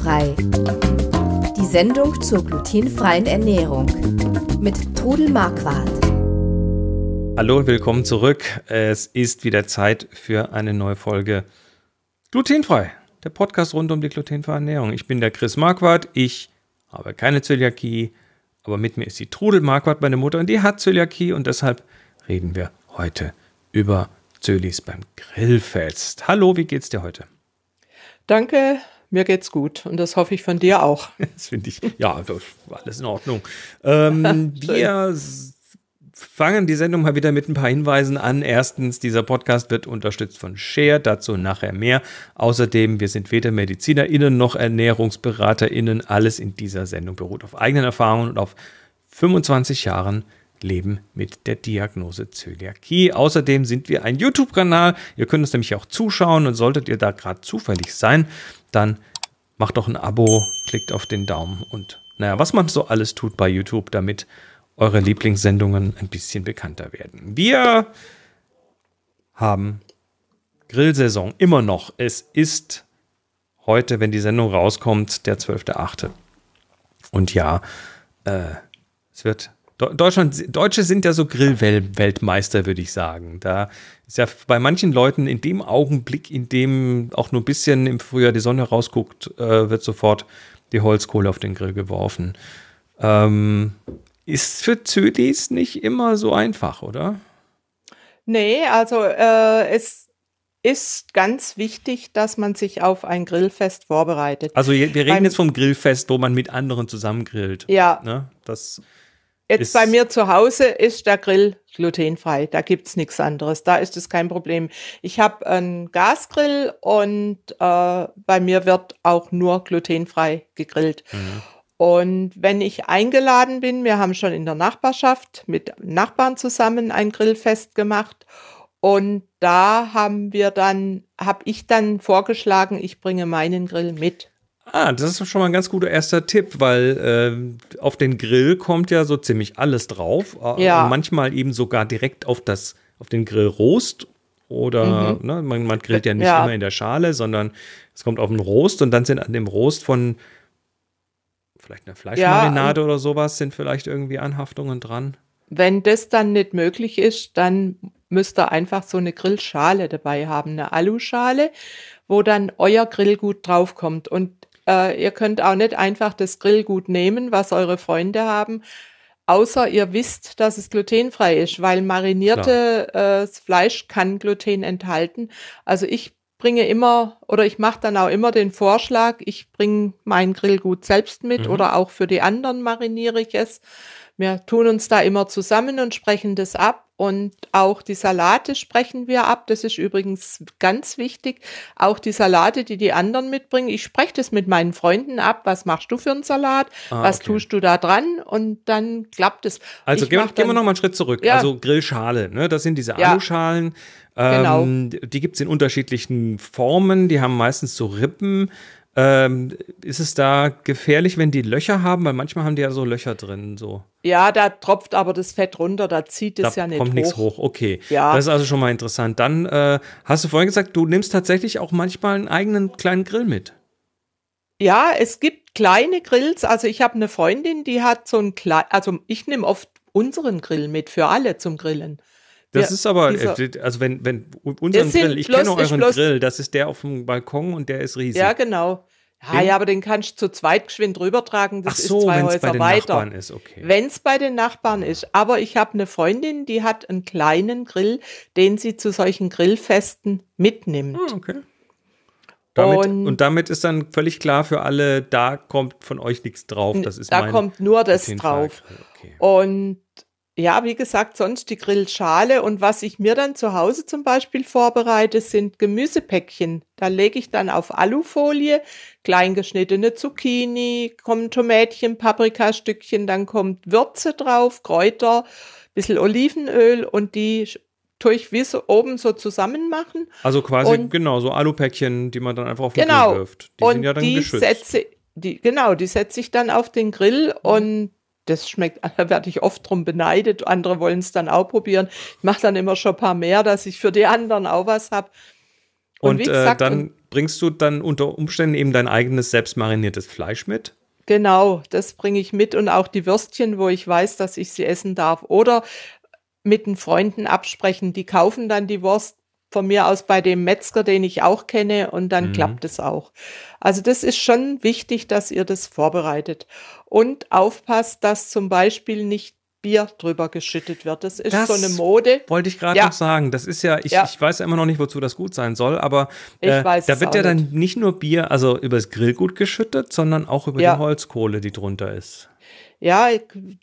Glutenfrei. Die Sendung zur glutenfreien Ernährung mit Trudel Marquardt. Hallo und willkommen zurück. Es ist wieder Zeit für eine neue Folge Glutenfrei, der Podcast rund um die glutenfreie Ernährung. Ich bin der Chris Marquardt. Ich habe keine Zöliakie, aber mit mir ist die Trudel Marquardt, meine Mutter, und die hat Zöliakie und deshalb reden wir heute über Zölis beim Grillfest. Hallo, wie geht's dir heute? Danke, mir geht's gut und das hoffe ich von dir auch. Das finde ich, ja, alles in Ordnung. Ähm, wir fangen die Sendung mal wieder mit ein paar Hinweisen an. Erstens, dieser Podcast wird unterstützt von Share, dazu nachher mehr. Außerdem, wir sind weder MedizinerInnen noch ErnährungsberaterInnen. Alles in dieser Sendung beruht auf eigenen Erfahrungen und auf 25 Jahren Leben mit der Diagnose Zöliakie. Außerdem sind wir ein YouTube-Kanal. Ihr könnt uns nämlich auch zuschauen und solltet ihr da gerade zufällig sein, dann macht doch ein Abo, klickt auf den Daumen und naja, was man so alles tut bei YouTube, damit eure Lieblingssendungen ein bisschen bekannter werden. Wir haben Grillsaison immer noch. Es ist heute, wenn die Sendung rauskommt, der 12.8. Und ja, äh, es wird Deutschland, Deutsche sind ja so Grillweltmeister, würde ich sagen. Da ist ja bei manchen Leuten in dem Augenblick, in dem auch nur ein bisschen im Frühjahr die Sonne rausguckt, äh, wird sofort die Holzkohle auf den Grill geworfen. Ähm, ist für Zölis nicht immer so einfach, oder? Nee, also äh, es ist ganz wichtig, dass man sich auf ein Grillfest vorbereitet. Also wir reden Beim, jetzt vom Grillfest, wo man mit anderen zusammen grillt. Ja. Ne? Das Jetzt bei mir zu Hause ist der Grill glutenfrei. Da gibt's nichts anderes. Da ist es kein Problem. Ich habe einen Gasgrill und äh, bei mir wird auch nur glutenfrei gegrillt. Mhm. Und wenn ich eingeladen bin, wir haben schon in der Nachbarschaft mit Nachbarn zusammen ein Grillfest gemacht. Und da haben wir dann, habe ich dann vorgeschlagen, ich bringe meinen Grill mit. Ah, das ist schon mal ein ganz guter erster Tipp, weil äh, auf den Grill kommt ja so ziemlich alles drauf. Äh, ja. manchmal eben sogar direkt auf das, auf den Grillrost. Oder mhm. ne, man, man, grillt ja nicht ja. immer in der Schale, sondern es kommt auf den Rost und dann sind an dem Rost von vielleicht einer Fleischmarinade ja, oder sowas, sind vielleicht irgendwie Anhaftungen dran. Wenn das dann nicht möglich ist, dann müsst ihr einfach so eine Grillschale dabei haben, eine Aluschale, wo dann euer Grillgut draufkommt. Und äh, ihr könnt auch nicht einfach das Grillgut nehmen, was eure Freunde haben, außer ihr wisst, dass es glutenfrei ist, weil marinierte äh, Fleisch kann Gluten enthalten. Also ich bringe immer oder ich mache dann auch immer den Vorschlag, ich bringe mein Grillgut selbst mit mhm. oder auch für die anderen mariniere ich es. Wir tun uns da immer zusammen und sprechen das ab. Und auch die Salate sprechen wir ab. Das ist übrigens ganz wichtig. Auch die Salate, die die anderen mitbringen. Ich spreche das mit meinen Freunden ab. Was machst du für einen Salat? Ah, Was okay. tust du da dran? Und dann klappt es. Also gehen, gehen wir noch mal einen Schritt zurück. Ja. Also Grillschale, ne? das sind diese ja. Aluschalen. Genau. Ähm, die gibt es in unterschiedlichen Formen. Die haben meistens so Rippen. Ähm, ist es da gefährlich, wenn die Löcher haben? Weil manchmal haben die ja so Löcher drin. So. Ja, da tropft aber das Fett runter, da zieht es ja nicht kommt hoch. nichts hoch, okay. Ja. Das ist also schon mal interessant. Dann äh, hast du vorhin gesagt, du nimmst tatsächlich auch manchmal einen eigenen kleinen Grill mit. Ja, es gibt kleine Grills. Also ich habe eine Freundin, die hat so ein klein, also ich nehme oft unseren Grill mit für alle zum Grillen. Das ja, ist aber, dieser, äh, also wenn, wenn unseren Grill, ich kenne euren Grill, das ist der auf dem Balkon und der ist riesig. Ja, genau. Ja, ja, aber den kannst du zu zweit geschwind rübertragen. Das Ach so, ist zwei Häuser bei den weiter. Nachbarn ist, okay. Wenn es bei den Nachbarn ist. Aber ich habe eine Freundin, die hat einen kleinen Grill, den sie zu solchen Grillfesten mitnimmt. Hm, okay. Damit, und, und, damit ist dann völlig klar für alle, da kommt von euch nichts drauf. Das ist da kommt nur das drauf. Okay. Und ja, wie gesagt, sonst die Grillschale und was ich mir dann zu Hause zum Beispiel vorbereite, sind Gemüsepäckchen. Da lege ich dann auf Alufolie kleingeschnittene Zucchini, kommen Tomätchen, Paprikastückchen, dann kommt Würze drauf, Kräuter, bisschen Olivenöl und die tue ich wie so oben so zusammen machen. Also quasi und, genau so Alupäckchen, die man dann einfach auf den genau, Grill wirft. Die und sind ja dann die geschützt. Setze, die, genau, die setze ich dann auf den Grill und das schmeckt, da werde ich oft drum beneidet. Andere wollen es dann auch probieren. Ich mache dann immer schon ein paar mehr, dass ich für die anderen auch was habe. Und, und äh, gesagt, dann bringst du dann unter Umständen eben dein eigenes selbstmariniertes Fleisch mit? Genau, das bringe ich mit und auch die Würstchen, wo ich weiß, dass ich sie essen darf. Oder mit den Freunden absprechen, die kaufen dann die Wurst von mir aus bei dem Metzger, den ich auch kenne, und dann mhm. klappt es auch. Also das ist schon wichtig, dass ihr das vorbereitet. Und aufpasst, dass zum Beispiel nicht Bier drüber geschüttet wird. Das ist das so eine Mode. Wollte ich gerade ja. noch sagen. Das ist ja ich, ja, ich weiß ja immer noch nicht, wozu das gut sein soll, aber äh, da wird ja dann nicht. nicht nur Bier, also übers Grillgut geschüttet, sondern auch über ja. die Holzkohle, die drunter ist. Ja,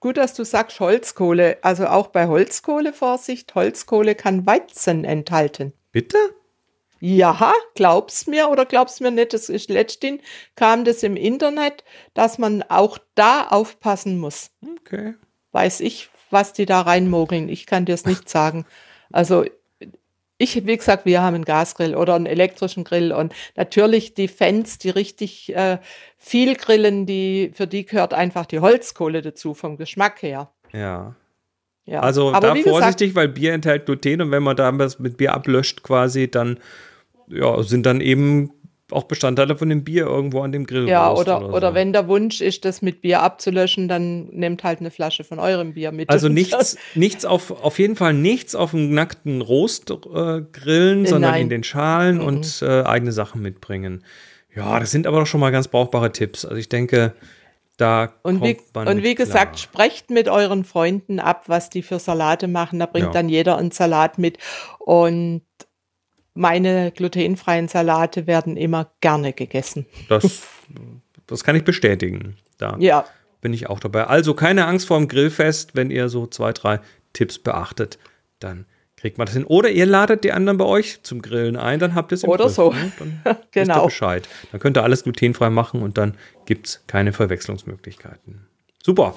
gut, dass du sagst Holzkohle. Also auch bei Holzkohle Vorsicht, Holzkohle kann Weizen enthalten. Bitte? Ja, glaubst mir oder glaubst mir nicht? Das ist letztens kam das im Internet, dass man auch da aufpassen muss. Okay weiß ich, was die da reinmogeln. Ich kann dir es nicht sagen. Also ich, wie gesagt, wir haben einen Gasgrill oder einen elektrischen Grill und natürlich die Fans, die richtig äh, viel grillen, die, für die gehört einfach die Holzkohle dazu vom Geschmack her. Ja. Ja. Also Aber da vorsichtig, gesagt, weil Bier enthält Gluten und wenn man da was mit Bier ablöscht quasi, dann ja, sind dann eben auch Bestandteile von dem Bier irgendwo an dem Grill. Ja, oder, oder, oder so. wenn der Wunsch ist, das mit Bier abzulöschen, dann nehmt halt eine Flasche von eurem Bier mit. Also nichts, nichts auf, auf jeden Fall nichts auf dem nackten Rost äh, grillen, sondern Nein. in den Schalen mhm. und äh, eigene Sachen mitbringen. Ja, das sind aber doch schon mal ganz brauchbare Tipps. Also ich denke, da und wie, und wie gesagt, sprecht mit euren Freunden ab, was die für Salate machen. Da bringt ja. dann jeder einen Salat mit. Und meine glutenfreien Salate werden immer gerne gegessen. Das, das kann ich bestätigen. Da ja. bin ich auch dabei. Also keine Angst vor dem Grillfest, wenn ihr so zwei, drei Tipps beachtet, dann kriegt man das hin. Oder ihr ladet die anderen bei euch zum Grillen ein, dann habt ihr es im Oder Griff, so. Ne? Dann genau. Bescheid. Dann könnt ihr alles glutenfrei machen und dann gibt es keine Verwechslungsmöglichkeiten. Super.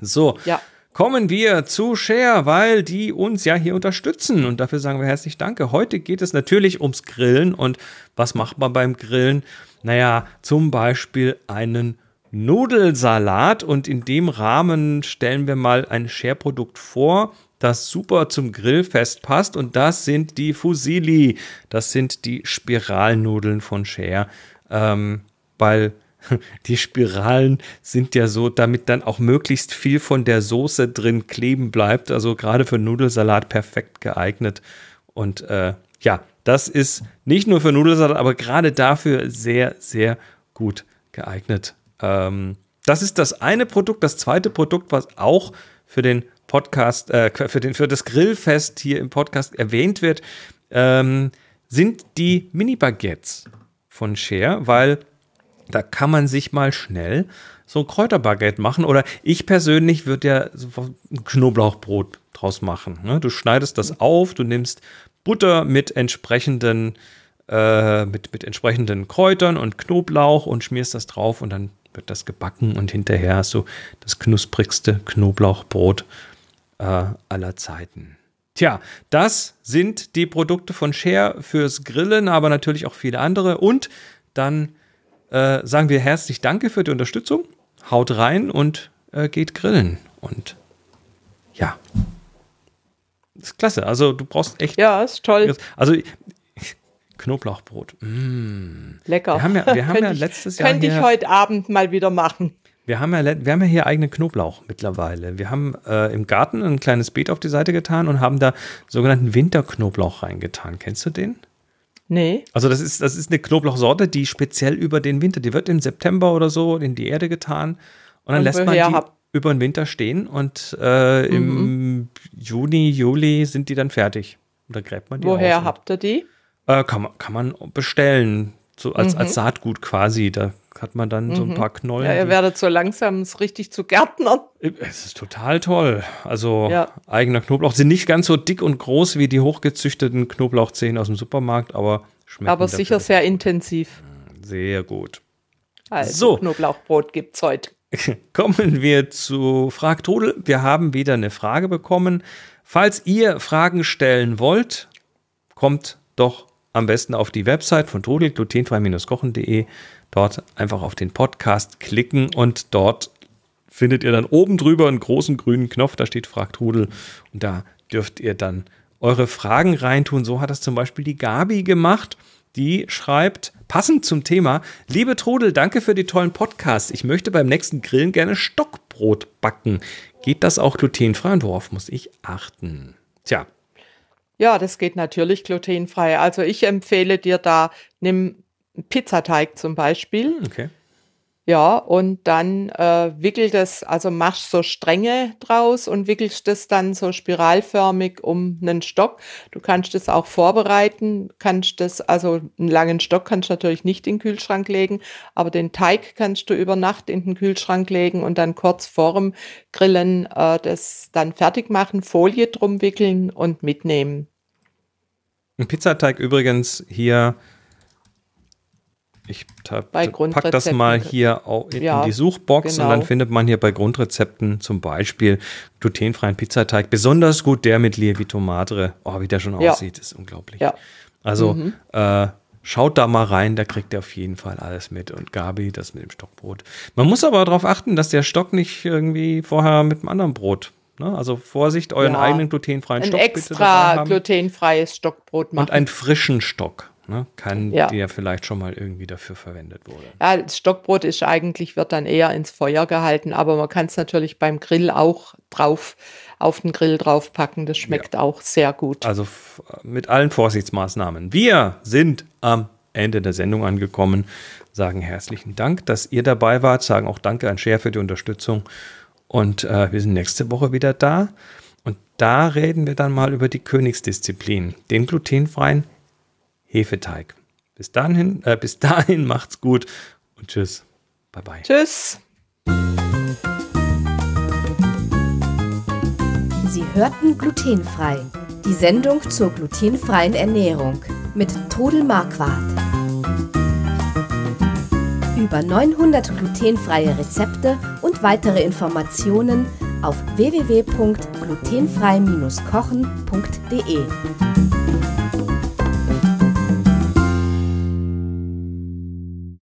So. Ja kommen wir zu Share, weil die uns ja hier unterstützen und dafür sagen wir herzlich Danke. Heute geht es natürlich ums Grillen und was macht man beim Grillen? Naja, zum Beispiel einen Nudelsalat und in dem Rahmen stellen wir mal ein Share-Produkt vor, das super zum Grillfest passt und das sind die Fusili. Das sind die Spiralnudeln von Share, ähm, weil die Spiralen sind ja so, damit dann auch möglichst viel von der Soße drin kleben bleibt. Also gerade für Nudelsalat perfekt geeignet. Und äh, ja, das ist nicht nur für Nudelsalat, aber gerade dafür sehr, sehr gut geeignet. Ähm, das ist das eine Produkt. Das zweite Produkt, was auch für den Podcast, äh, für, den, für das Grillfest hier im Podcast erwähnt wird, ähm, sind die Mini-Baguettes von Share, weil da kann man sich mal schnell so ein Kräuterbaguette machen. Oder ich persönlich würde ja ein Knoblauchbrot draus machen. Ne? Du schneidest das auf, du nimmst Butter mit entsprechenden, äh, mit, mit entsprechenden Kräutern und Knoblauch und schmierst das drauf und dann wird das gebacken und hinterher hast du das knusprigste Knoblauchbrot äh, aller Zeiten. Tja, das sind die Produkte von Share fürs Grillen, aber natürlich auch viele andere. Und dann äh, sagen wir herzlich Danke für die Unterstützung. Haut rein und äh, geht grillen. Und ja, das ist klasse. Also du brauchst echt. Ja, ist toll. Also Knoblauchbrot. Mmh. Lecker. Wir haben ja, wir haben ja letztes Jahr. Könnte ich heute Abend mal wieder machen. Wir haben, ja, wir haben ja hier eigenen Knoblauch mittlerweile. Wir haben äh, im Garten ein kleines Beet auf die Seite getan und haben da sogenannten Winterknoblauch reingetan. Kennst du den? Nee. Also das ist, das ist eine Knoblauchsorte, die speziell über den Winter, die wird im September oder so in die Erde getan und dann und lässt man die hab... über den Winter stehen und äh, mhm. im Juni, Juli sind die dann fertig. Und da gräbt man die Woher habt ihr die? Äh, kann, man, kann man bestellen, so als, mhm. als Saatgut quasi. Da hat man dann mhm. so ein mhm. paar Knollen. Ja, ihr werdet so langsam richtig zu Gärtnern. Es ist total toll. Also ja. eigener Knoblauch. Sind nicht ganz so dick und groß wie die hochgezüchteten Knoblauchzehen aus dem Supermarkt, aber schmecken. Aber sicher sehr intensiv. Sehr gut. Also so. Knoblauchbrot gibt's heute. Kommen wir zu Frag Trudel. Wir haben wieder eine Frage bekommen. Falls ihr Fragen stellen wollt, kommt doch am besten auf die Website von Trudel, glutenfrei-kochen.de. Dort einfach auf den Podcast klicken und dort findet ihr dann oben drüber einen großen grünen Knopf, da steht Fragt Rudel und da dürft ihr dann eure Fragen reintun. So hat das zum Beispiel die Gabi gemacht. Die schreibt, passend zum Thema, liebe Trudel, danke für die tollen Podcasts. Ich möchte beim nächsten Grillen gerne Stockbrot backen. Geht das auch glutenfrei und worauf muss ich achten? Tja. Ja, das geht natürlich glutenfrei. Also ich empfehle dir da, nimm Pizzateig zum Beispiel. Okay. Ja, und dann äh, wickelt es, also machst so Stränge draus und wickelst das dann so spiralförmig um einen Stock. Du kannst das auch vorbereiten, kannst das, also einen langen Stock kannst du natürlich nicht in den Kühlschrank legen, aber den Teig kannst du über Nacht in den Kühlschrank legen und dann kurz vorm Grillen äh, das dann fertig machen, Folie drum wickeln und mitnehmen. Ein Pizzateig übrigens hier ich packe das mal hier in, ja, in die Suchbox genau. und dann findet man hier bei Grundrezepten zum Beispiel glutenfreien Pizzateig. Besonders gut der mit Lievito Madre. Oh, wie der schon ja. aussieht, ist unglaublich. Ja. Also mhm. äh, schaut da mal rein, da kriegt ihr auf jeden Fall alles mit. Und Gabi, das mit dem Stockbrot. Man muss aber darauf achten, dass der Stock nicht irgendwie vorher mit einem anderen Brot Ne? Also Vorsicht, euren ja, eigenen glutenfreien ein Stock. Ein extra glutenfreies Stockbrot machen. Und einen frischen Stock ne, kann, ja. der vielleicht schon mal irgendwie dafür verwendet wurde. Ja, das Stockbrot ist eigentlich, wird dann eher ins Feuer gehalten, aber man kann es natürlich beim Grill auch drauf, auf den Grill draufpacken. Das schmeckt ja. auch sehr gut. Also mit allen Vorsichtsmaßnahmen. Wir sind am Ende der Sendung angekommen, sagen herzlichen Dank, dass ihr dabei wart, sagen auch Danke an Share für die Unterstützung und äh, wir sind nächste Woche wieder da. Und da reden wir dann mal über die Königsdisziplin, den glutenfreien Hefeteig. Bis dahin, äh, bis dahin macht's gut und tschüss. Bye bye. Tschüss. Sie hörten glutenfrei. Die Sendung zur glutenfreien Ernährung mit Trudel Marquardt. Über 900 glutenfreie Rezepte und weitere Informationen auf www.glutenfrei-kochen.de.